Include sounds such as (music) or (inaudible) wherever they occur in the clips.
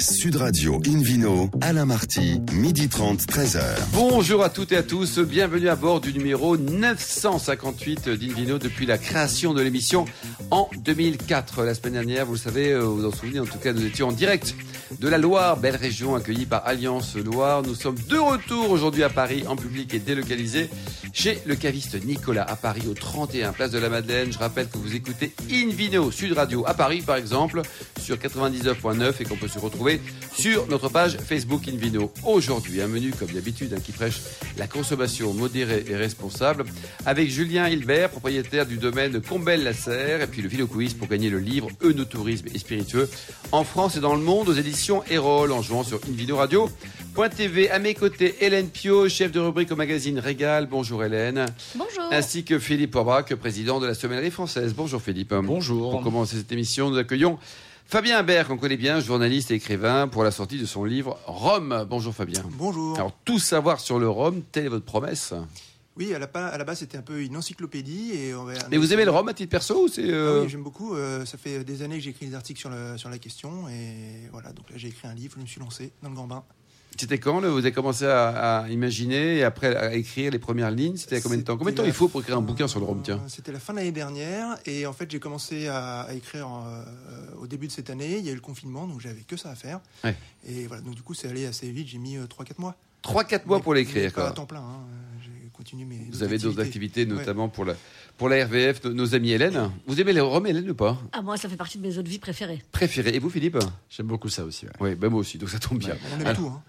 Sud Radio Invino, Alain Marty, midi 30, 13h. Bonjour à toutes et à tous, bienvenue à bord du numéro 958 d'Invino depuis la création de l'émission en 2004. La semaine dernière, vous le savez, euh, vous en souvenez, en tout cas, nous étions en direct de la Loire, belle région accueillie par Alliance Loire. Nous sommes de retour aujourd'hui à Paris, en public et délocalisé, chez le caviste Nicolas à Paris, au 31 Place de la Madeleine. Je rappelle que vous écoutez Invino Sud Radio à Paris, par exemple, sur 99.9 et qu'on peut se retrouver sur notre page Facebook Invino. Aujourd'hui, un menu comme d'habitude hein, qui prêche la consommation modérée et responsable avec Julien Hilbert, propriétaire du domaine puis le Vino Quiz pour gagner le livre Eunotourisme et spiritueux en France et dans le monde aux éditions Erol en jouant sur Invino Radio. TV. À mes côtés, Hélène Pio, chef de rubrique au magazine Régal. Bonjour Hélène. Bonjour. Ainsi que Philippe Aubrac, président de la Sommellerie française. Bonjour Philippe. Bonjour. Pour commencer cette émission, nous accueillons Fabien Imbert, qu'on connaît bien, journaliste et écrivain, pour la sortie de son livre Rome. Bonjour Fabien. Bonjour. Alors, tout savoir sur le Rhum, telle est votre promesse? Oui, à la, pa- à la base, c'était un peu une encyclopédie. Et on va- Mais vous aimez le Rhum à titre perso ou c'est... Ah euh, Oui, j'aime beaucoup. euh, ça fait des années que j'écris des articles sur, le, sur la question. Et voilà, donc là, j'ai écrit un livre, je me suis lancé dans le grand bain. C'était quand là, Vous avez commencé à, à imaginer et après à écrire les premières lignes C'était combien de temps? Combien de temps il faut pour écrire un bouquin sur le Rhum tiens? Euh, C'était la fin de l'année dernière. Et en fait, j'ai commencé à, à écrire euh, au début de cette année. Il y a eu le confinement, donc j'avais que ça à faire. Ouais. Et voilà, donc du coup, c'est allé assez vite. J'ai mis 3-4 mois. 3-4 mois pour l'écrire. Pas à quoi. temps plein. hein. Mes. Vous avez d'autres activités, Ouais. notamment pour la, pour la RVF, nos, nos amis Hélène. Vous aimez les Rhum, Hélène, ou pas? Ah, moi, ça fait partie de mes eaux de vie préférées. Préféré. Et vous, Philippe? J'aime beaucoup ça aussi. ouais. Oui, ben moi aussi, donc ça tombe bien. On aime Alors, tout. Hein.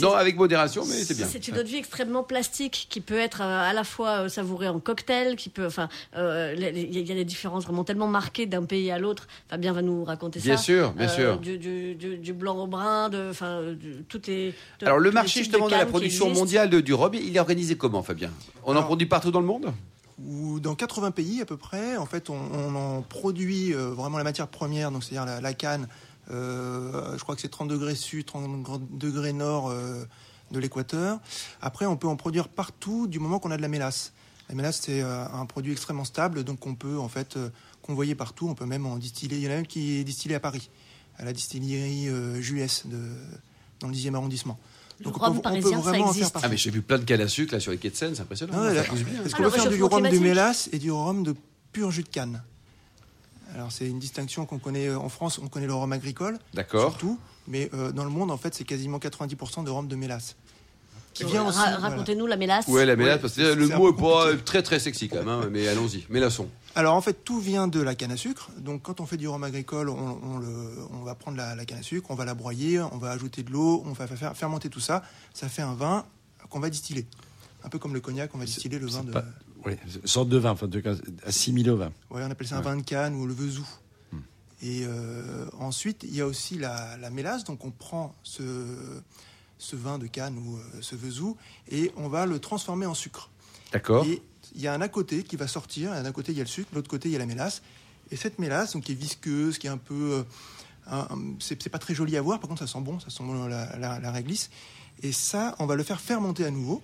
Non, avec modération, mais c'est bien. C'est une eau de vie extrêmement plastique qui peut être euh, à la fois euh, savourée en cocktail, qui peut, enfin, euh, il y a des différences vraiment tellement marquées d'un pays à l'autre. Fabien va nous raconter Bien ça. sûr, bien Euh, sûr. Du, du- du- du blanc au brun, de, enfin, toutes les. de- Alors, le marché, justement, de, la production mondiale de- du Rhum, il est organisé comment, Fabien? On en produit partout dans le monde? Ou dans 80 pays à peu près. En fait, on, on en produit euh, vraiment la matière première, donc c'est-à-dire la, la canne. Euh, je crois que c'est 30 degrés sud, 30 degrés nord euh, de l'équateur. Après, on peut en produire partout du moment qu'on a de la mélasse. La mélasse, c'est euh, un produit extrêmement stable, donc on peut en fait euh, convoyer partout. On peut même en distiller. Il y en a même qui est distillé à Paris, à la distillerie euh, de, dans le 10e arrondissement. Le rhum parisien, ça existe. Ah, mais j'ai vu plein de cannes à sucre là, sur les quais de Seine, c'est impressionnant. Ah Ah, qu'on le peut faire du rhum de mélasse et du rhum de pur jus de canne? Alors c'est une distinction qu'on connaît euh, en France, on connaît le rhum agricole, D'accord. surtout, mais euh, dans le monde en fait c'est quasiment 90% de rhum de mélasse. Qui vient ra- aussi. voilà. Racontez-nous la mélasse. Ouais, la mélasse, Ouais, parce que le mot est pas compliqué. très très sexy quand même, hein, mais allons-y, mélasson. Alors en fait tout vient de la canne à sucre. Donc quand on fait du rhum agricole, on, on le- on va prendre la, la canne à sucre, on va la broyer, on va ajouter de l'eau, on va faire fermenter tout ça. Ça fait un vin qu'on va distiller. Un peu comme le cognac, on va distiller le vin de. pas- Oui, sorte de vin, enfin, de cas, assimilé au vin. Ouais, on appelle ça un vin de canne ou le vezou. Et euh, ensuite, il y a aussi la, la mélasse. Donc, on prend ce, ce vin de canne ou euh, ce vezou et on va le transformer en sucre. D'accord. Et il y a un à côté qui va sortir. D'un côté, il y a le sucre, l'autre côté, il y a la mélasse. Et cette mélasse, donc, qui est visqueuse, qui est un peu. un- c'est c'est pas très joli à voir, par contre, ça sent bon, ça sent bon la, la- la réglisse. Et ça, on va le faire fermenter à nouveau.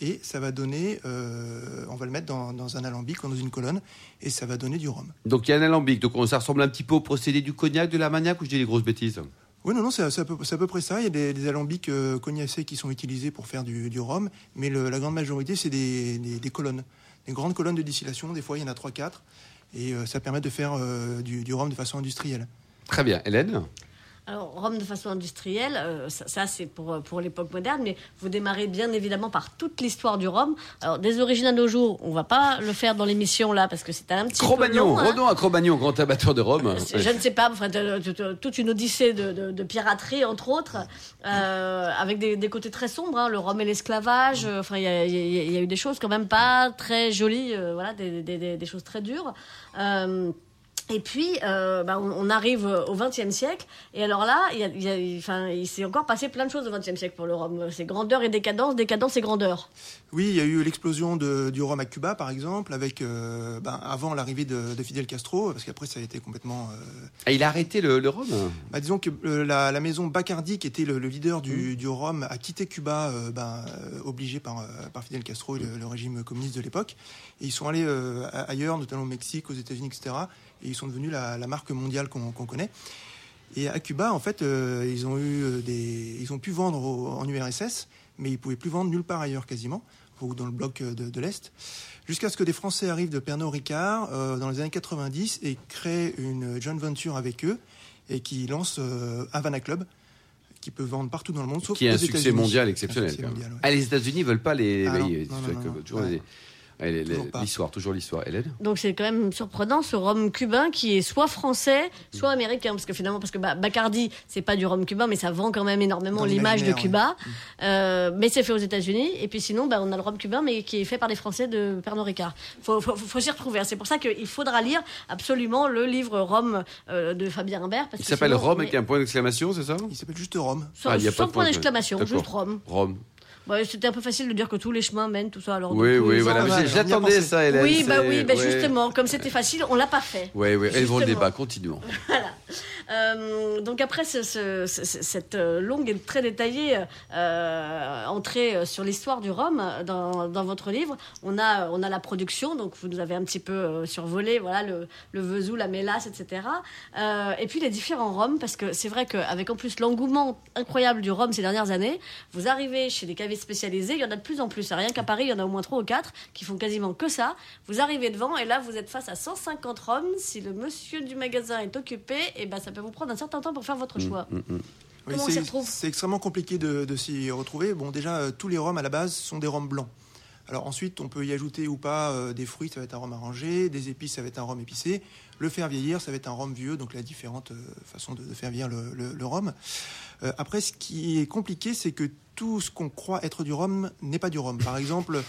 Et ça va donner. euh, on va le mettre dans, dans un alambic ou dans une colonne. Et ça va donner du rhum. Donc il y a un alambic, donc on- ça ressemble un petit peu au procédé du cognac, de l'armagnac, ou je dis des grosses bêtises? Oui, non, non, c'est à, peu- c'est à peu près ça. Il y a des, des alambics euh, cognacés qui sont utilisés pour faire du, du rhum, mais le- la grande majorité, c'est des, des- des colonnes. Des grandes colonnes de distillation, des fois il y en a 3-4, et euh, ça permet de faire euh, du, du rhum de façon industrielle. Très bien. Hélène? Alors, Rome de façon industrielle, euh, ça, ça, c'est pour, euh, pour l'époque moderne, mais vous démarrez bien évidemment par toute l'histoire du Rhum. Alors, des origines à nos jours, on va pas le faire dans l'émission là, parce que c'est un petit peu Cro-Magnon, long. hein. à Cro-Magnon, grand abatteur de Rome. Euh, Je ne sais pas, enfin, de- de- de- toute une odyssée de, de- de piraterie, entre autres, euh, avec des, des côtés très sombres, hein, le rhum et l'esclavage. euh, Enfin, il y, y y a eu des choses quand même pas très jolies, euh, voilà, des- des- des choses très dures. Et puis, euh, bah, on, arrive au XXe siècle, et alors là, il, y a- y a- enfin, il s'est encore passé plein de choses au XXe siècle pour le Rhum. C'est grandeur et décadence, décadence et grandeur. Oui, il y a eu l'explosion du rhum à Cuba, par exemple, avec euh, ben, avant l'arrivée de, de Fidel Castro, parce qu'après ça a été complètement. euh, Ah, il a arrêté le, le rhum bah, disons que euh, la, la maison Bacardi, qui était le, le leader du, du rhum, a quitté Cuba, ben, obligé par, par Fidel Castro et le, le régime communiste de l'époque. Et ils sont allés ailleurs, notamment au Mexique, aux États-Unis, etc. Et ils sont devenus la, la marque mondiale qu'on connaît. Et à Cuba, en fait, ils ont eu des, ils ont pu vendre au- en URSS, mais ils pouvaient plus vendre nulle part ailleurs quasiment, ou dans le bloc euh, de, de l'Est, jusqu'à ce que des Français arrivent de Pernod Ricard euh, dans les années 90 et créent une joint venture avec eux et qui lancent euh, Havana Club, qui peut vendre partout dans le monde, sauf Qui est un succès mondial exceptionnel. mondial, ouais. Ah, les États-Unis veulent pas les. Ah non, les- non, c'est non, que- non, toujours ouais. les- L'histoire, toujours l'histoire. Hélène Donc c'est quand même surprenant ce rhum cubain qui est soit français, soit américain, parce que finalement, parce que bah, Bacardi, c'est pas du rhum cubain, mais ça vend quand même énormément l'image de Cuba. Euh, mais c'est fait aux États-Unis. Et puis sinon, bah, on a le rhum cubain, mais qui est fait par des Français de Pernod Ricard. Faut, faut, faut s'y retrouver. hein. C'est pour ça qu'il faudra lire absolument le livre Rome euh, de Fabien Imbert. parce Il s'appelle Rome avec est- un point d'exclamation, c'est ça? Il s'appelle juste Rome. Sans, Ah, il y a pas sans de point point, d'exclamation, juste Rome. Rome. C'était un peu facile de dire que tous les chemins mènent, tout ça. Alors, du Oui, coup, oui, ont- voilà. J'attendais ça, Hélène. Oui, bah oui, bah ouais. justement, comme c'était facile, on l'a pas fait. Oui, oui, élevons le débat, continuons. (laughs) Voilà. Euh, donc après ce- ce- ce- cette euh, longue et très détaillée euh, entrée sur l'histoire du rhum dans, dans votre livre, on a, on a la production, donc vous nous avez un petit peu survolé, voilà, le, le Vesoul, la mélasse, etc. Euh, et puis les différents rhums, parce que c'est vrai qu'avec en plus l'engouement incroyable du rhum ces dernières années, vous arrivez chez des cavistes spécialisés, il y en a de plus en plus. Rien qu'à Paris, il y en a au moins trois ou quatre qui font quasiment que ça. Vous arrivez devant et là, vous êtes face à 150 rhums. Si le monsieur du magasin est occupé, et ben ça peut vous prendre un certain temps pour faire votre choix. Mm, mm. Oui, Comment on s'y c'est- retrouve C'est extrêmement compliqué de, de s'y retrouver. Bon, déjà, euh, tous les rhums à la base sont des rhums blancs. Alors ensuite, on peut y ajouter ou pas euh, des fruits, ça va être un rhum arrangé, des épices, ça va être un rhum épicé. Le faire vieillir, ça va être un rhum vieux, donc la différente euh, façon de, de faire vieillir le, le- le rhum. Euh, après, ce qui est compliqué, c'est que tout ce qu'on croit être du rhum n'est pas du rhum. Par exemple,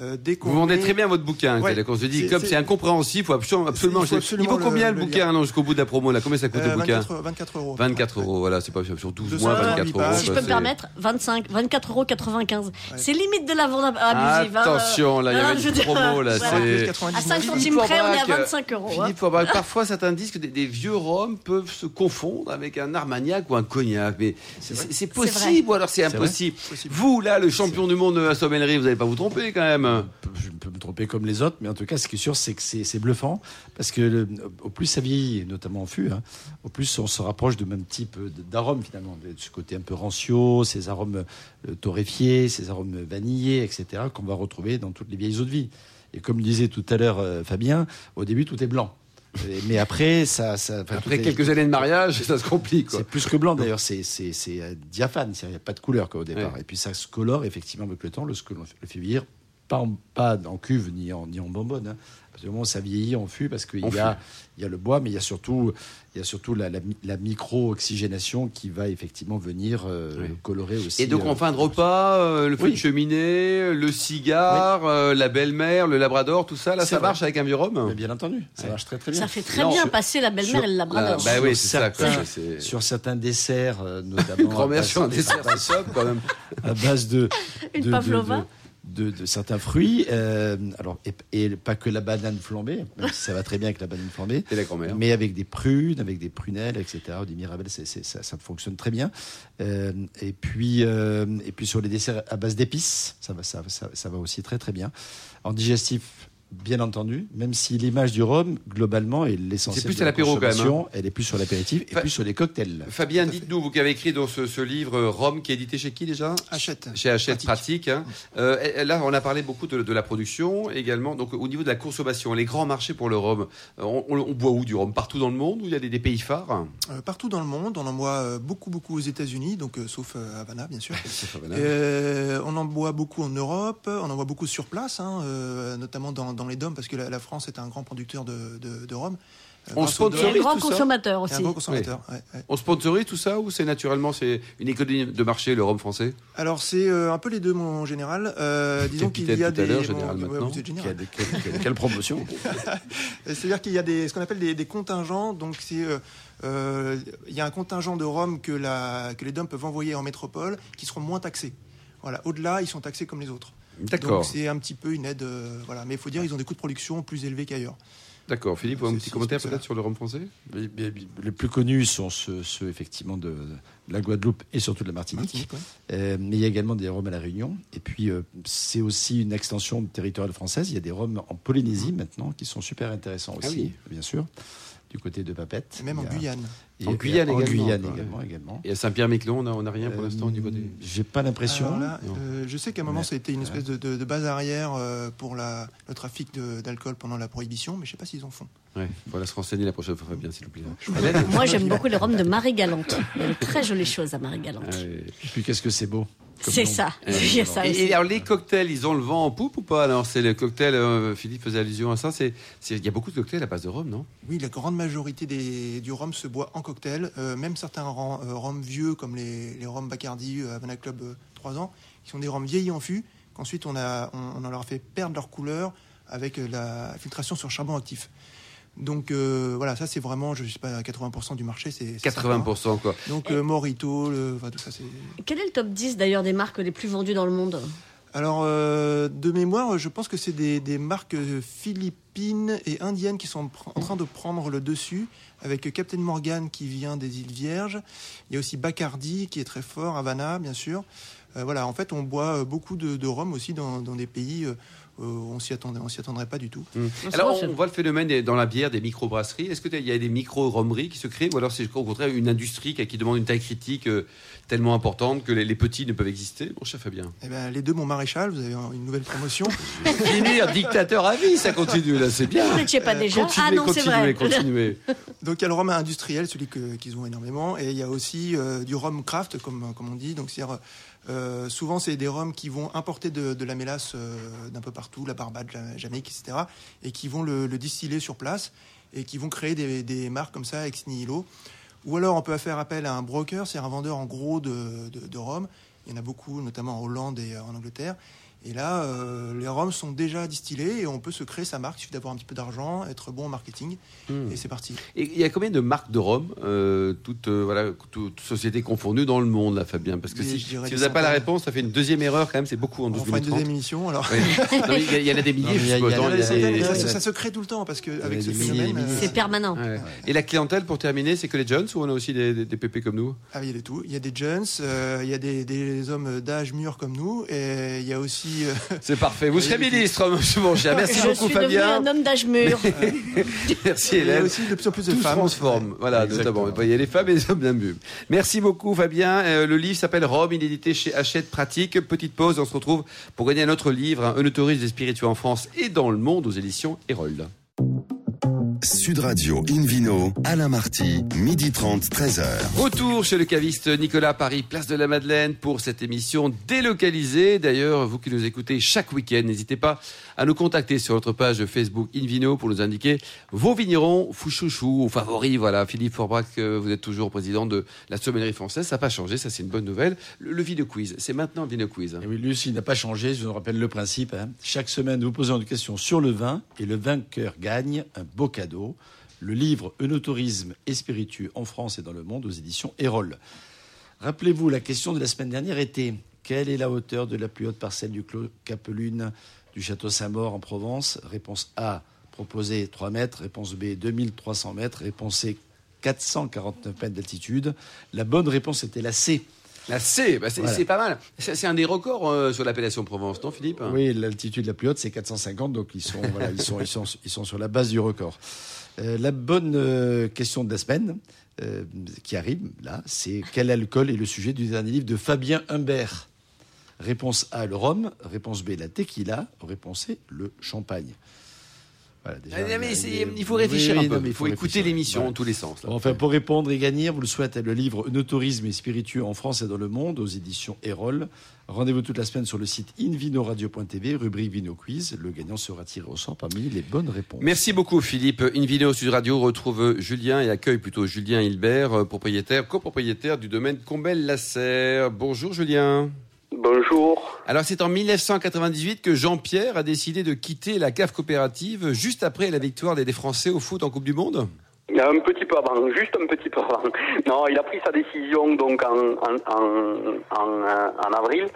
euh, dès qu'on Vous vendez très bien votre bouquin, Ouais. se dit, C'est- comme c'est- incompréhensible, faut absolument, absolument Il faut acheter. absolument Il vaut combien le- bouquin non, jusqu'au bout de la promo là? Combien ça coûte Euh, le bouquin? 24, 24 euros. 24 euros, voilà, c'est pas sur 12 200 mois, euros, 24 huit euros. Si je peux me permettre, 25, 24,95 euros. C'est limite de la vente ab- abusive. hein. Attention, là, il y avait je une promo, là. À 99. 5 Philippe centimes près, on est à Forbrac, 25 euros. hein. Philippe Forbrac, parfois certains disent que des, vieux rhums peuvent se confondre avec un armagnac ou un cognac, mais c'est possible ou alors c'est impossible. Possible. Vous, là, le champion du monde de la sommellerie, vous n'allez pas vous tromper quand même. Je peux me tromper comme les autres, mais en tout cas, ce qui est sûr, c'est que c'est bluffant. Parce que le- au plus ça vieillit, notamment en fût, hein, au plus on se rapproche du même type de- d'arôme finalement. De ce côté un peu rancio, ces arômes euh, torréfiés, ces arômes vanillés, etc., qu'on va retrouver dans toutes les vieilles eaux de vie. Et comme disait tout à l'heure euh, Fabien, au début, tout est blanc. Mais après, ça. ça enfin, Après est- quelques années de mariage, ça se complique. C'est plus que blanc d'ailleurs, c'est euh, diaphane, il n'y a pas de couleur quoi, au départ. Ouais. Et puis ça se colore effectivement avec le temps, le, le fait vieillir, pas en, pas en cuve ni en, ni en bonbonne. Hein. Parce que au moment où ça vieillit en fût, parce qu'il y a, il y a le bois, mais il y a surtout, il y a surtout la, la, mi- la micro-oxygénation qui va effectivement venir euh, Oui. colorer aussi. Et donc euh, en fin de repas, euh, le feu Oui. de cheminée, le cigare, euh, la belle-mère, le labrador, tout ça, là, ça vrai. marche avec un vieux rhum mais bien entendu, ça Ouais. marche très très bien. Ça fait très Non, bien sur- passer la belle-mère et le labrador. Bah oui, c'est ça. quoi, Sur certains desserts, notamment. à Grand-mère sur un dessert, c'est quand même. à base de, Une de, pavlova. De, certains fruits. euh, alors, et, et pas que la banane flambée, même si ça va très bien avec la banane flambée, la grand-mère. mais avec des prunes, avec des prunelles, etc. ou Des mirabelles, ça, ça fonctionne très bien. Euh, et, puis, euh, et puis sur les desserts à base d'épices, ça va, ça, ça, ça va aussi très très bien. En digestif. Bien entendu, même si l'image du rhum, globalement, est l'essentiel. C'est plus la quand même, hein. consommation, Elle est plus sur l'apéritif et Fa- plus sur les cocktails. Fabien, dites-nous, vous qui avez écrit dans ce, ce livre euh, Rome, qui est édité chez qui déjà? Achète. Chez Hachette Pratique. Pratique. hein. Euh, là, on a parlé beaucoup de, de la production également. Donc, au niveau de la consommation, les grands marchés pour le rhum, euh, on, on- on boit où du rhum? Partout dans le monde Où il y a des, des pays phares? Euh, partout dans le monde, on en boit beaucoup, beaucoup aux États-Unis, donc euh, sauf euh, Havana, bien sûr. (laughs) Banal. Euh, on en boit beaucoup en Europe, on en boit beaucoup sur place, hein, euh, notamment dans, dans les DOM, parce que la, la France est un grand producteur de, de, de rhum. Euh, On un sponsorise grand tout ça consommateur aussi. un grand consommateur. ouais, ouais. On sponsorise tout ça ou c'est naturellement c'est une économie de marché, le rhum français? Alors c'est euh, un peu les deux, mon général. Euh, disons qu'il y a tout à des. ouais. Quelle, quelle- quelle- quelle promotion? (laughs) C'est-à-dire qu'il y a des, ce qu'on appelle des, des contingents. Donc, c'est, euh, euh, il y a un contingent de rhum que, la, que les DOM peuvent envoyer en métropole qui seront moins taxés. Voilà. Au-delà, ils sont taxés comme les autres. D'accord. Donc, c'est un petit peu une aide. euh, voilà. Mais il faut dire, ils ont des coûts de production plus élevés qu'ailleurs. D'accord. Philippe, un petit commentaire peut-être sur le rhum français Les- plus connus sont ceux, ceux, effectivement de, de la Guadeloupe et surtout de la Martinique. Martinique, ouais. Euh, mais il y a également des rhums à la Réunion. Et puis euh, c'est aussi une extension territoriale française. Il y a des rhums en Polynésie maintenant qui sont super intéressants Ah aussi, oui. bien sûr. Du côté de Papette. Et même en Guyane. et- En Guyane en également, Guyane. Et à Saint-Pierre-Miquelon, on n'a rien pour Euh, l'instant au niveau des. J'ai pas l'impression. Euh, je sais qu'à un moment, Ouais. ça a été une espèce de, de- de base arrière euh, pour la, le trafic d'alcool pendant la prohibition, mais je sais pas s'ils en font. Ouais, voilà, se renseigner la prochaine fois, Fabien, s'il vous plaît. Moi, j'aime beaucoup les rhums de Marie-Galante. Il y a de très jolies choses à Marie-Galante. Ah, ouais. Et puis qu'est-ce que c'est beau. C'est ça. Euh, Il y a ça et, aussi. et alors les cocktails, ils ont le vent en poupe ou pas? Alors c'est le cocktail, euh, Philippe faisait allusion à ça. C'est, il y a beaucoup de cocktails à base de rhum, non? Oui, la grande majorité des, du rhum se boit en cocktail. Euh, même certains euh, rhums vieux, comme les, les rhums Bacardi, euh, Havana Club euh, 3 ans, qui sont des rhums vieillis en fût, qu'ensuite on, a, on, on en leur a fait perdre leur couleur avec la filtration sur charbon actif. Donc euh, voilà, ça c'est vraiment, je sais pas, 80% du marché, c'est c'est ça, quoi. 80% quoi. Donc euh, Morito, le, enfin, tout ça c'est. Quel est le top 10 d'ailleurs des marques les plus vendues dans le monde? Alors, euh, de mémoire, je pense que c'est des, des marques philippines et indiennes qui sont en train de prendre le dessus, avec Captain Morgan qui vient des îles Vierges. Il y a aussi Bacardi qui est très fort, Havana, bien sûr. Euh, voilà, en fait, on boit euh, beaucoup de, de rhum aussi dans, dans des pays euh, où on s'y attendait, on s'y attendrait pas du tout. C'est Alors on voit le phénomène des- dans la bière des micro-brasseries. Est-ce qu'il y a des micro-romeries qui se créent ou alors c'est au contraire une industrie qui, qui demande une taille critique euh, tellement importante que les, les petits ne peuvent exister? Mon cher Fabien. Eh ben, les deux, mon maréchal, vous avez une nouvelle promotion. (laughs) Finir dictateur à vie, ça continue là, c'est bien. Vous n'étiez pas Euh, déjà Continuez, Ah non, c'est vrai. continuez. (laughs) Donc il y a le rhum industriel, celui qu'ils ont énormément, et il y a aussi euh, du rhum craft, comme, comme on dit. Donc c'est-à-dire, euh, souvent c'est des rhums qui vont importer de, la mélasse euh, d'un peu partout, la Barbade, la Jamaïque, etc., et qui vont le, le distiller sur place et qui vont créer des, marques comme ça ex nihilo. Ou alors on peut faire appel à un broker, c'est un vendeur en gros de, de. Il y en a beaucoup, notamment en Hollande et en Angleterre. Et là, euh, les rhums sont déjà distillés et on peut se créer sa marque. Il suffit d'avoir un petit peu d'argent, être bon en marketing, Hmm. et c'est parti. Et il y a combien de marques de rhum, euh, toutes, euh, voilà, toutes sociétés confondues dans le monde, là, Fabien? Parce que Des- si, si des vous n'avez pas la réponse, ça fait une deuxième erreur quand même, c'est beaucoup en 12 On fera une minutes deuxième 30. émission alors. (laughs) Il y en a des milliers, des- ça, se crée tout le temps parce que avec des ce phénomène, des C'est permanent. Ouais. Et la clientèle, pour terminer, c'est que les jeunes ou on a aussi des, des, des pépés comme nous? Ah, il y a de tout. Il y a des jeunes, euh, il y a des, des hommes d'âge mûr comme nous, et il y a aussi. Euh, (laughs) C'est parfait. Vous serez ministre, monsieur mon cher. Merci Je beaucoup, suis devenu Fabien. un homme d'âge mûr. (laughs) Merci, il y a Hélène. aussi de plus en plus de Tout se femmes. transforme. Voilà, Exactement. notamment. Il y a les femmes et les hommes d'un but. Merci beaucoup, Fabien. Euh, le livre s'appelle Rome, il est édité chez Hachette Pratique. Petite pause, on se retrouve pour gagner un autre livre, un autorise des spiritueux en France et dans le monde aux éditions Hérold. Sud Radio Invino, Alain Marty, midi 30, 13h. Retour chez le caviste Nicolas Paris, place de la Madeleine pour cette émission délocalisée. D'ailleurs, vous qui nous écoutez chaque week-end, n'hésitez pas à nous contacter sur notre page Facebook Invino pour nous indiquer vos vignerons fouchouchou ou favoris. Voilà, Philippe Forbrac, euh, vous êtes toujours président de la sommellerie française. Ça n'a pas changé, ça c'est une bonne nouvelle. Le, le Vino Quiz, c'est maintenant le Vino Quiz. Et oui, lui il n'a pas changé. Je vous rappelle le principe. hein. Chaque semaine, nous posons une question sur le vin et le vainqueur gagne un beau cadeau. Le livre Eunotourisme et spiritueux en France et dans le monde aux éditions Erol. Rappelez-vous, la question de la semaine dernière était quelle est la hauteur de la plus haute parcelle du clos Capelune du château Saint-Maur en Provence? Réponse A, proposée 3 mètres. Réponse B, 2300 mètres. Réponse C, 449 mètres d'altitude. La bonne réponse était la C. La C, bah, c'est Voilà. pas mal. C'est un des records euh, sur l'appellation Provence, non Philippe? Oui, l'altitude la plus haute, c'est 450, donc ils sont, voilà, ils sont, ils sont, ils sont sur la base du record. Euh, la bonne euh, question de la semaine qui arrive là, c'est quel alcool est le sujet du dernier livre de Fabien Humbert? Réponse A, le rhum. Réponse B, la tequila. Réponse C, le champagne. Voilà, déjà, Ah, mais il faut réfléchir Oui, un peu. non, mais il faut écouter l'émission Voilà. en tous les sens. là. Bon, Enfin, pour répondre et gagner, vous le souhaitez le livre Eunotourisme et spiritueux en France et dans le monde aux éditions Erol. Rendez-vous toute la semaine sur le site invinoradio.tv, rubrique Vino Quiz. Le gagnant sera tiré au sort parmi les bonnes réponses. Merci beaucoup Philippe. Invino Sud Radio retrouve Julien et accueille plutôt Julien Hilbert, euh, propriétaire, copropriétaire du domaine Combel-Lasserre. Bonjour Julien. Bonjour. Alors c'est en 1998 que Jean-Pierre a décidé de quitter la cave coopérative juste après la victoire des Français au foot en Coupe du Monde. Un petit peu avant, juste un petit peu avant. Non, il a pris sa décision donc en, en, en, en, en avril.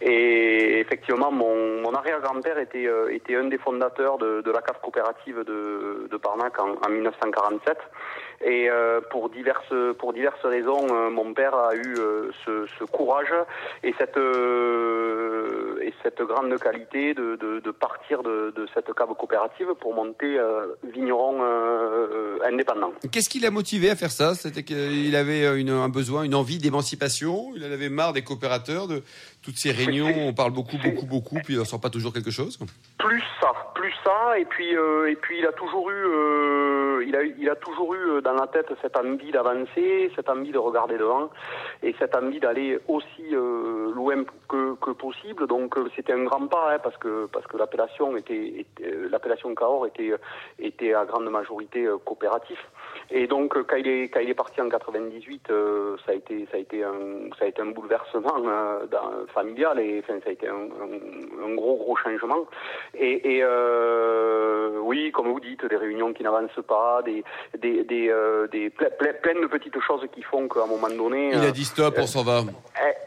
Et effectivement, mon, mon arrière-grand-père était, euh, était un des fondateurs de, de la cave coopérative de, de Parnac en 1947. Et euh, pour diverses pour diverses raisons, euh, mon père a eu euh, ce, ce courage et cette et cette grande qualité de, de, de partir de, de cette cave coopérative pour monter vigneron indépendant. Qu'est-ce qui l'a motivé à faire ça? C'était qu'il avait une- un besoin, une envie d'émancipation? Il en avait marre des coopérateurs, de toutes ces réunions. On parle beaucoup, beaucoup, beaucoup, puis on sort pas toujours quelque chose. Plus ça, plus ça, et puis euh, et puis il a toujours eu, euh, il a toujours eu euh, dans la tête cette envie d'avancer, cette envie de regarder devant, et cette envie d'aller aussi euh, loin que, possible. Donc euh, c'était un grand pas, hein, parce que l'appellation était, Cahors était à grande majorité coopératif. Et donc quand il est parti en 98, euh, ça a été un bouleversement dans- familial et ça a été un, gros gros changement. Et, oui, comme vous dites, des réunions qui n'avancent pas, des des des, euh, des ple- ple- plein de petites choses qui font qu'à un moment donné. Il euh, a dit stop, on s'en va.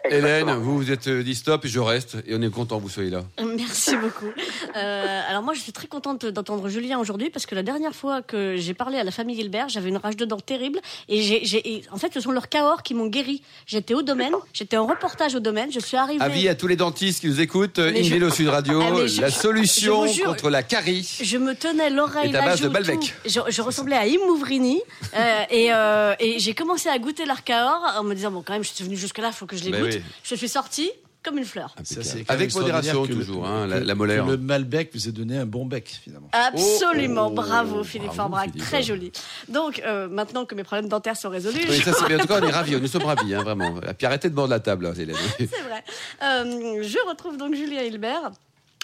eh, Hélène, vous vous êtes euh, dit stop et je reste. Et on est content que vous soyez là. (laughs) Merci beaucoup. Euh, alors moi, je suis très contente d'entendre Julien aujourd'hui parce que la dernière fois que j'ai parlé à la famille Gilbert, j'avais une rage de dents terrible et j'ai, en fait, ce sont leurs Cahors qui m'ont guéri. J'étais au domaine, j'étais en reportage au domaine, je suis arrivée. Avis à tous les dentistes qui nous écoutent, Mais je- Invelo Sud Radio, Ah, je- la solution jure- contre la carie. Je me tenais l'oreille la base de joue, Balbec. tout. Je, je ressemblais à Imouvrini euh, et, euh, et j'ai commencé à goûter l'Arcahor en me disant bon quand même je suis venue jusque là, faut que je les Ben goûte. oui. Je suis sortie comme une fleur. Ça, Avec modération que le- toujours, hein, que- la, la molaire. le Malbec vous ait donné un bon bec, finalement. Absolument, Oh, bravo Philippe Forbrac, très joli. Donc euh, maintenant que mes problèmes dentaires sont résolus, Oui, ça c'est bien. En tout cas, on est ravis, nous sommes ravis, hein, vraiment. Et puis arrêtez de mordre la table, hein, Hélène. c'est vrai. Euh, je retrouve donc Julien Hilbert.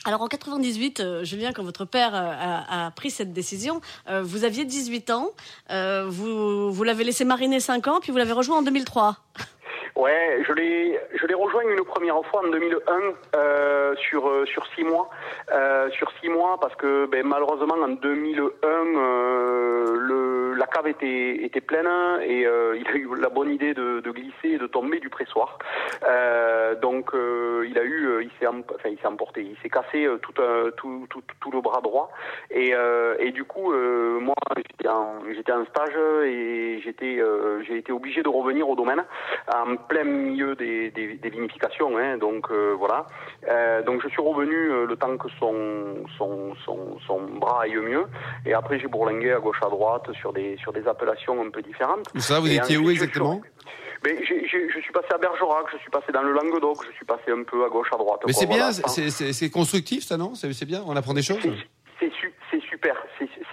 Alors en 98, euh, Julien, quand votre père euh, a, pris cette décision, euh, vous aviez 18 ans, vous, vous l'avez laissé mariner 5 ans, puis vous l'avez rejoint en 2003. Ouais, je l'ai, je l'ai rejoint une première fois en 2001 euh, sur sur six mois, sur six mois parce que ben, malheureusement en 2001 euh, le la cave était était pleine et euh, il a eu la bonne idée de, glisser et de tomber du pressoir. Euh, donc euh, il a eu, il s'est, enfin il s'est emporté, il s'est cassé tout, un- tout, tout tout le bras droit et et du coup moi j'étais en, stage et j'étais j'ai été obligé de revenir au domaine en plein milieu des, des, vinifications, hein, donc voilà. Donc je suis revenu le temps que son, son, son bras aille mieux, et après j'ai bourlingué à gauche à droite sur des, sur des appellations un peu différentes. Où ça, vous Et étiez où exactement mais j'ai- je suis passé à Bergerac, je suis passé dans le Languedoc, je suis passé un peu à gauche à droite. Mais c'est bien, voilà. c'est- constructif ça, non? C'est bien, on apprend des choses? C'est- su-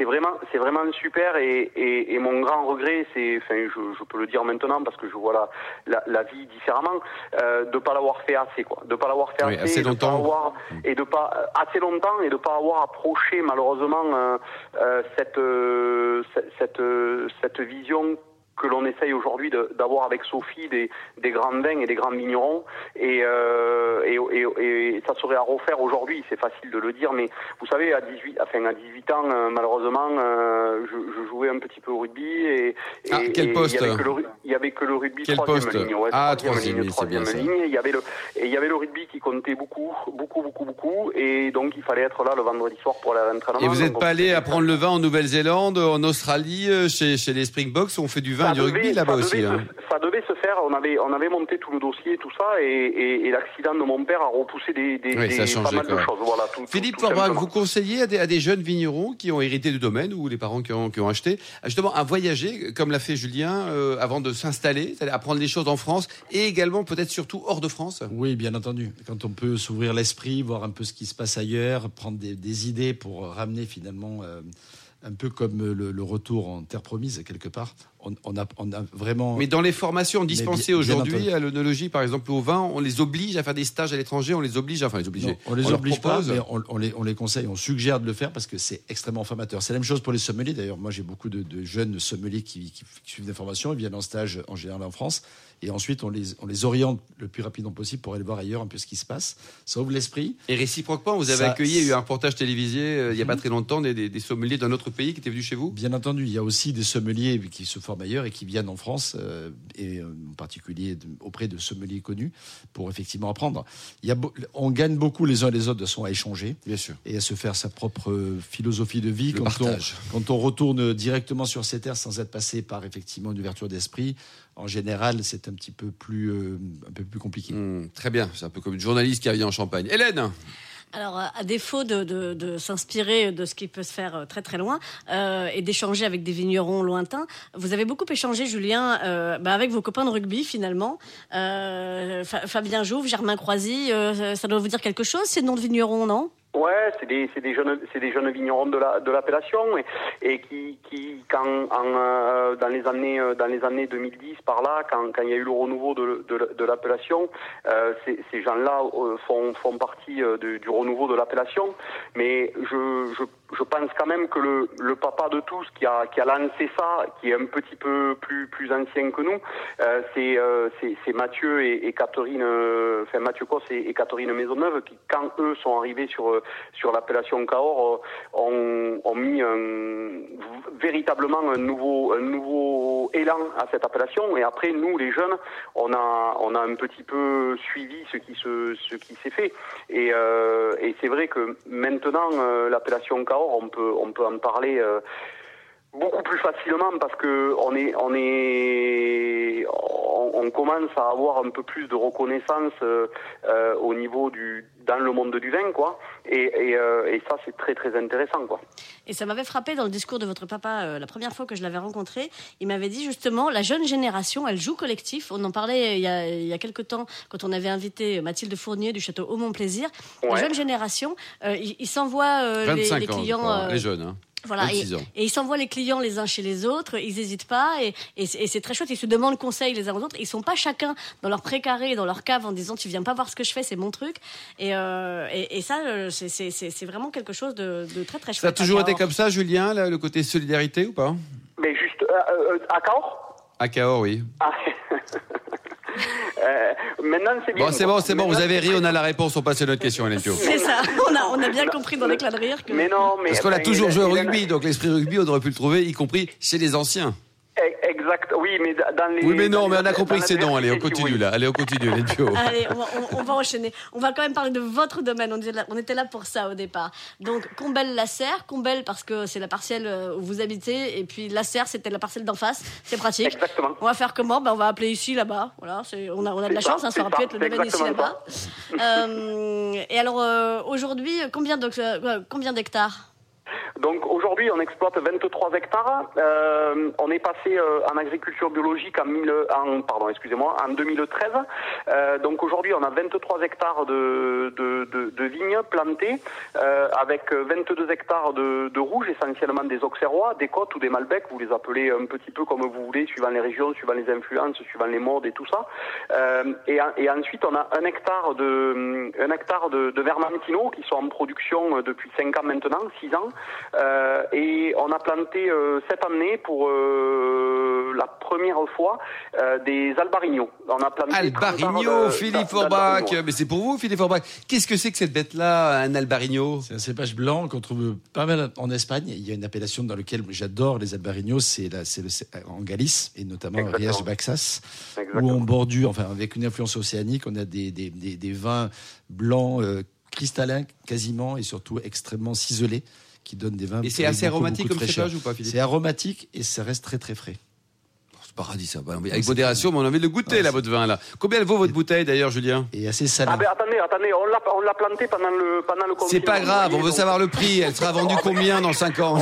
c'est vraiment, c'est vraiment super et, et, et mon grand regret, c'est, enfin, je, je peux le dire maintenant parce que je vois la, la, la vie différemment, euh, de pas l'avoir fait assez, quoi, de pas l'avoir fait Oui, assez, assez et de pas longtemps. avoir, et de pas euh, assez longtemps et de pas avoir approché malheureusement euh, euh, cette, euh, cette, cette, euh, cette vision que l'on essaye aujourd'hui d'avoir avec Sophie des, des grands vins et des grands vignerons. Et, euh, et, et, et ça serait à refaire aujourd'hui c'est facile de le dire mais vous savez à 18 enfin à 18 ans euh, malheureusement euh, je, je jouais un petit peu au rugby et, et- Ah, quel poste il y avait que le, ru- il y avait que le rugby Quel troisième poste ligne ouais, Ah, troisième troisième ligne troisième il y avait le et il y avait le rugby qui comptait beaucoup beaucoup beaucoup beaucoup et donc il fallait être là le vendredi soir pour l'entraînement Et vous n'êtes pas allé apprendre le vin en Nouvelle-Zélande, en Australie, euh, chez, chez les Springboks On fait du vin et du rugby là-bas aussi. hein. se- ça devait se faire. On avait, on avait monté tout le dossier, tout ça, et, et, et l'accident de mon père a repoussé des, des, Oui, des- changé, pas mal de choses. Voilà, tout, tout- Philippe tout Forbrac, simplement. vous conseillez à des, à des jeunes vignerons qui ont hérité du domaine ou les parents qui ont, qui ont acheté, justement à voyager, comme l'a fait Julien, euh, avant de s'installer, c'est-à-dire apprendre les choses en France et également peut-être surtout hors de France Oui, bien entendu. Quand on peut s'ouvrir l'esprit, voir un peu ce qui se passe ailleurs, prendre des, des idées pour ramener finalement euh, un peu comme le, le retour en terre promise quelque part. On, on a, on a vraiment. Mais dans les formations dispensées aujourd'hui à l'œnologie, par exemple au vin, on les oblige à faire des stages à l'étranger, on les oblige, enfin les oblige. Non, on les oblige pas, mais on, les, on les conseille, on suggère de le faire parce que c'est extrêmement formateur. C'est la même chose pour les sommeliers. D'ailleurs, moi, j'ai beaucoup de, de jeunes sommeliers qui, qui- qui suivent des formations. Ils viennent en stage en général en France. Et ensuite, on les, on les oriente le plus rapidement possible pour aller voir ailleurs un peu ce qui se passe. Ça ouvre l'esprit. Et réciproquement, vous avez Ça- accueilli, il y a eu un reportage télévisé euh, il n'y a pas très longtemps des, des- des sommeliers d'un autre pays qui étaient venus chez vous? Bien entendu, il y a aussi des sommeliers qui se forment ailleurs et qui viennent en France, euh, et euh, en particulier de- auprès de sommeliers connus, pour effectivement apprendre. Il y a on gagne beaucoup les uns et les autres de façon à échanger Bien sûr. et à se faire sa propre euh, philosophie de vie. Quand on, partage. quand on retourne directement sur ces terres sans être passé par effectivement une ouverture d'esprit, en général, c'est un petit peu plus, euh, un peu plus compliqué. Hmm, très bien, c'est un peu comme une journaliste qui a en Champagne. Hélène Alors, à à défaut de, de- de s'inspirer de ce qui peut se faire euh, très très loin euh, et d'échanger avec des vignerons lointains, vous avez beaucoup échangé, Julien, euh, bah, avec vos copains de rugby finalement. Euh, Fa- Fabien Jouve, Germain Croisy, euh, ça doit vous dire quelque chose ces noms de vignerons, non? Ouais, c'est des, c'est des jeunes, c'est des jeunes vignerons de la, de l'appellation et, et qui, qui, quand, en, euh, dans les années, euh, dans les années 2010 par là, quand, quand il y a eu le renouveau de, de, de l'appellation, euh, ces, ces gens-là euh, font, font partie euh, du renouveau de l'appellation. Mais je, je, je pense quand même que le, le papa de tous qui a, qui a lancé ça, qui est un petit peu plus, plus ancien que nous, euh, c'est, euh, Mathieu et, et Catherine, euh, enfin Mathieu Cos et, Catherine Maisonneuve qui, quand eux sont arrivés sur euh, sur l'appellation Cahors, euh, ont, ont mis un- véritablement un nouveau un nouveau élan à cette appellation. Et après, nous les jeunes, on a on a un petit peu suivi ce qui se ce qui s'est fait. Et, et c'est vrai que maintenant l'appellation Cahors, on peut en parler. Euh, beaucoup plus facilement parce que on est on est on, on commence à avoir un peu plus de reconnaissance euh, euh, au niveau du dans le monde du vin quoi et et, euh, et ça c'est très très intéressant quoi Et ça m'avait frappé dans le discours de votre papa euh, la première fois que je l'avais rencontré. Il m'avait dit justement, la jeune génération, elle joue collectif. On en parlait il y a, il y a quelque temps quand on avait invité Mathilde Fournier du château Aumont Plaisir. La Ouais. jeune génération, euh, ils s'envoient euh, les, 25 les clients. euh, les jeunes. Hein. Voilà, et, 26 ans. et ils s'envoient les clients les uns chez les autres, ils n'hésitent pas, et, et c'est et c'est très chouette, ils se demandent conseil les uns aux autres, ils sont pas chacun dans leur précaré, dans leur cave en disant tu viens pas voir ce que je fais, c'est mon truc, et, euh, et, et ça euh, c'est- vraiment quelque chose de, de très très chouette. Ça a toujours été comme ça, Julien, là, le côté solidarité ou pas? Mais juste euh, euh, à Cahors? À Cahors, oui. Ah. (laughs) Euh, maintenant c'est bien Bon, c'est bon, c'est bon, vous avez ri, on a la réponse, on passe à notre question, Pio. C'est ça, on a, on a bien compris dans l'éclat de rire que... mais non mais Parce qu'on a toujours joué au rugby, donc l'esprit rugby, on aurait pu le trouver, y compris chez les anciens. Exact oui mais dans les Oui, mais non, mais les- on a compris c'est non. Allez, on continue oui. là. Allez, on continue, Hélène Pio. Allez, on va, on- on va enchaîner. On va quand même parler de votre domaine. On était là, on était là pour ça au départ. Donc, Combel-la-Serre. Combel parce que c'est la parcelle euh, où vous habitez. Et puis, la Serre, c'était la parcelle d'en face. C'est pratique. Exactement. On va faire comment? Ben, On va appeler ici, là-bas. Voilà, on, a, on a de la ça, chance. hein, ça aurait pu être le domaine ici, là-bas. Euh, et alors, euh, aujourd'hui, combien euh, combien d'hectares? Donc aujourd'hui, on exploite 23 hectares. Euh, on est passé euh, en agriculture biologique en, mille- en pardon, excusez-moi, en 2013. Euh, donc aujourd'hui, on a 23 hectares de, de, de, de vignes plantées, euh, avec 22 hectares de, de rouge, essentiellement des auxerrois, des côtes ou des malbecs. Vous les appelez un petit peu comme vous voulez, suivant les régions, suivant les influences, suivant les modes et tout ça. Euh, et, et ensuite, on a un hectare de un hectare de, de vermentino qui sont en production euh, depuis 5 ans maintenant, 6 ans. Euh, et on a planté euh, cette année pour euh, la première fois euh, des albarignos. On a planté 30 Albarigno, Philippe Forbach. Mais c'est pour vous, Philippe Forbach. Qu'est-ce que c'est que cette bête-là, un Albarigno? C'est un cépage blanc qu'on trouve pas mal en Espagne. Il y a une appellation dans laquelle j'adore les albariños, c'est en Galice et notamment en. Rias de Baxas, où on bordure, enfin avec une influence océanique, on a des, des, des, des vins blancs euh, cristallins quasiment et surtout extrêmement ciselés qui donnent des vins. Et c'est assez aromatique comme cépage ou pas, Philippe? C'est aromatique et ça reste très très frais. C'est paradis, ça. Bah, Avec modération, mais on a envie de le goûter, Ouais, là, c'est- votre vin, là. Combien elle vaut, votre bouteille, d'ailleurs, Julien Et assez salé. Ah ben attendez, attendez, on l'a on l'a planté pendant le pendant le C'est pas grave, on veut savoir le prix. Elle sera vendue (laughs) combien dans 5 ans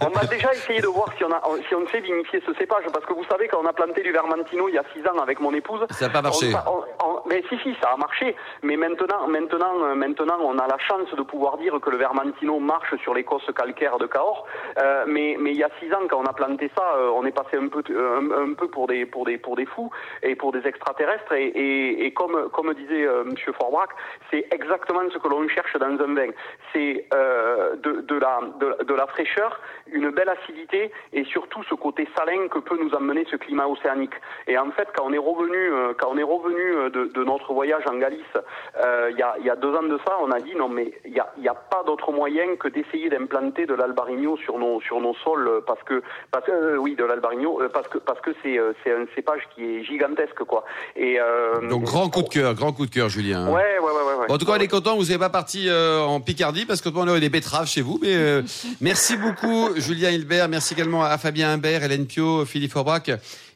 On, on va déjà essayer de voir si on, a, si on sait vinifier ce cépage, parce que vous savez qu'on a planté du Vermentino il y a 6 ans avec mon épouse. Ça a pas marché. On- on- on- mais si, si, ça a marché. Mais maintenant, maintenant, euh, maintenant, on a la chance de pouvoir dire que le Vermentino marche sur l'écosse calcaire de Cahors. Euh, mais, mais il y a 6 ans, quand on a planté ça, euh, on est passé un peu, un, un peu pour des, pour des, pour des fous et pour des extraterrestres. Et, et, comme, comme disait euh, Monsieur Forbrac, c'est exactement ce que l'on cherche dans un vin. C'est euh, de, de, la, de, la fraîcheur, une belle acidité et surtout ce côté salin que peut nous amener ce climat océanique. Et en fait, quand on est revenu, euh, quand on est revenu euh, de, notre voyage en Galice, euh, il y, a, y, a, deux ans de ça, on a dit non mais il n'y a, a, pas d'autre moyen que d'essayer d'implanter de l'albarigno sur nos sur nos sols parce que parce que oui de l'albarigno parce que parce que c'est c'est un cépage qui est gigantesque quoi. Et donc grand coup de cœur, grand coup de cœur, Julien. Ouais ouais ouais ouais. en tout cas, on est content. Vous n'êtes pas parti en Picardie parce que on a des betteraves chez vous. Mais (laughs) merci beaucoup, Julien Hilbert. Merci également à Fabien Imbert, Hélène Pio, Philippe Forbach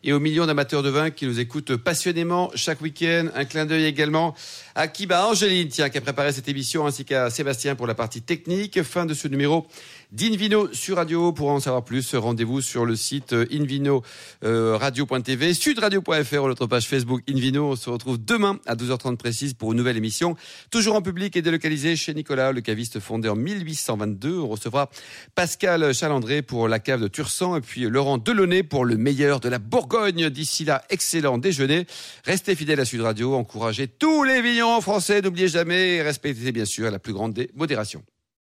et aux millions d'amateurs de vin qui nous écoutent passionnément chaque week-end. Un clin d'œil également à Kiba Angéline, tiens, qui a préparé cette émission, ainsi qu'à Sébastien pour la partie technique. Fin de ce numéro d'Invino sur Radio. Pour en savoir plus, rendez-vous sur le site Invino euh, radio.tv, sudradio.fr ou notre page Facebook Invino. On se retrouve demain à 12h30 précise pour une nouvelle émission, toujours en public et délocalisée chez Nicolas, le caviste fondé en 1822. On recevra Pascal Chalandré pour la cave de Tursan et puis Laurent Delaunay pour le meilleur de la Bourgogne. D'ici là, excellent déjeuner. Restez fidèles à Sud Radio, encouragez tous les vignerons français, n'oubliez jamais et respectez bien sûr la plus grande des modérations.